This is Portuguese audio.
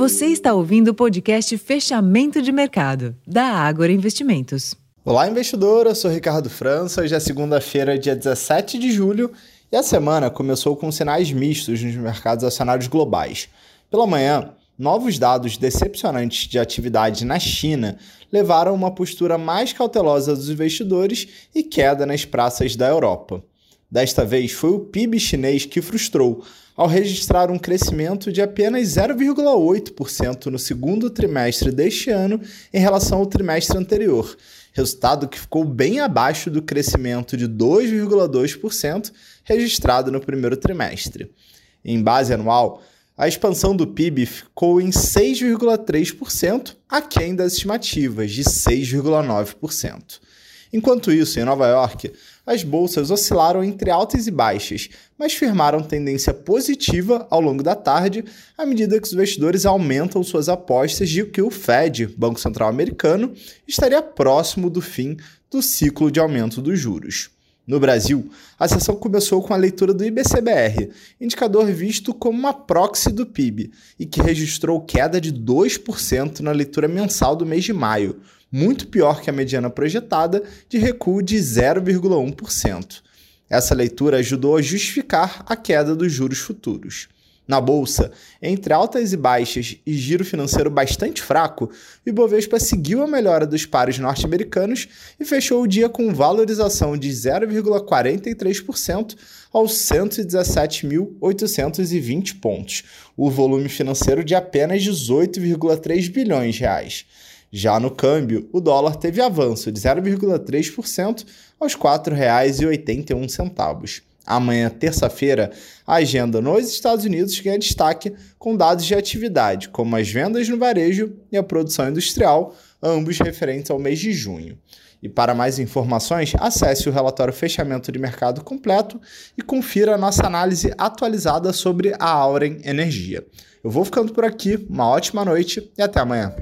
Você está ouvindo o podcast Fechamento de Mercado, da Ágora Investimentos. Olá, investidor. Eu sou Ricardo França. Hoje é segunda-feira, dia 17 de julho, e a semana começou com sinais mistos nos mercados acionários globais. Pela manhã, novos dados decepcionantes de atividade na China levaram a uma postura mais cautelosa dos investidores e queda nas praças da Europa. Desta vez, foi o PIB chinês que frustrou, ao registrar um crescimento de apenas 0,8% no segundo trimestre deste ano em relação ao trimestre anterior, resultado que ficou bem abaixo do crescimento de 2,2% registrado no primeiro trimestre. Em base anual, a expansão do PIB ficou em 6,3%, aquém das estimativas de 6,9%. Enquanto isso, em Nova York, as bolsas oscilaram entre altas e baixas, mas firmaram tendência positiva ao longo da tarde, à medida que os investidores aumentam suas apostas de que o Fed, Banco Central Americano, estaria próximo do fim do ciclo de aumento dos juros. No Brasil, a sessão começou com a leitura do IBCBR, indicador visto como uma proxy do PIB, e que registrou queda de 2% na leitura mensal do mês de maio, muito pior que a mediana projetada, de recuo de 0,1%. Essa leitura ajudou a justificar a queda dos juros futuros. Na bolsa, entre altas e baixas e giro financeiro bastante fraco, o Ibovespa seguiu a melhora dos pares norte-americanos e fechou o dia com valorização de 0,43% aos 117.820 pontos, o volume financeiro de apenas 18,3 bilhões de reais. Já no câmbio, o dólar teve avanço de 0,3% aos R$ 4,81. Amanhã, terça-feira, a agenda nos Estados Unidos ganha destaque com dados de atividade, como as vendas no varejo e a produção industrial, ambos referentes ao mês de junho. E para mais informações, acesse o relatório Fechamento de Mercado completo e confira a nossa análise atualizada sobre a Auren Energia. Eu vou ficando por aqui, uma ótima noite e até amanhã.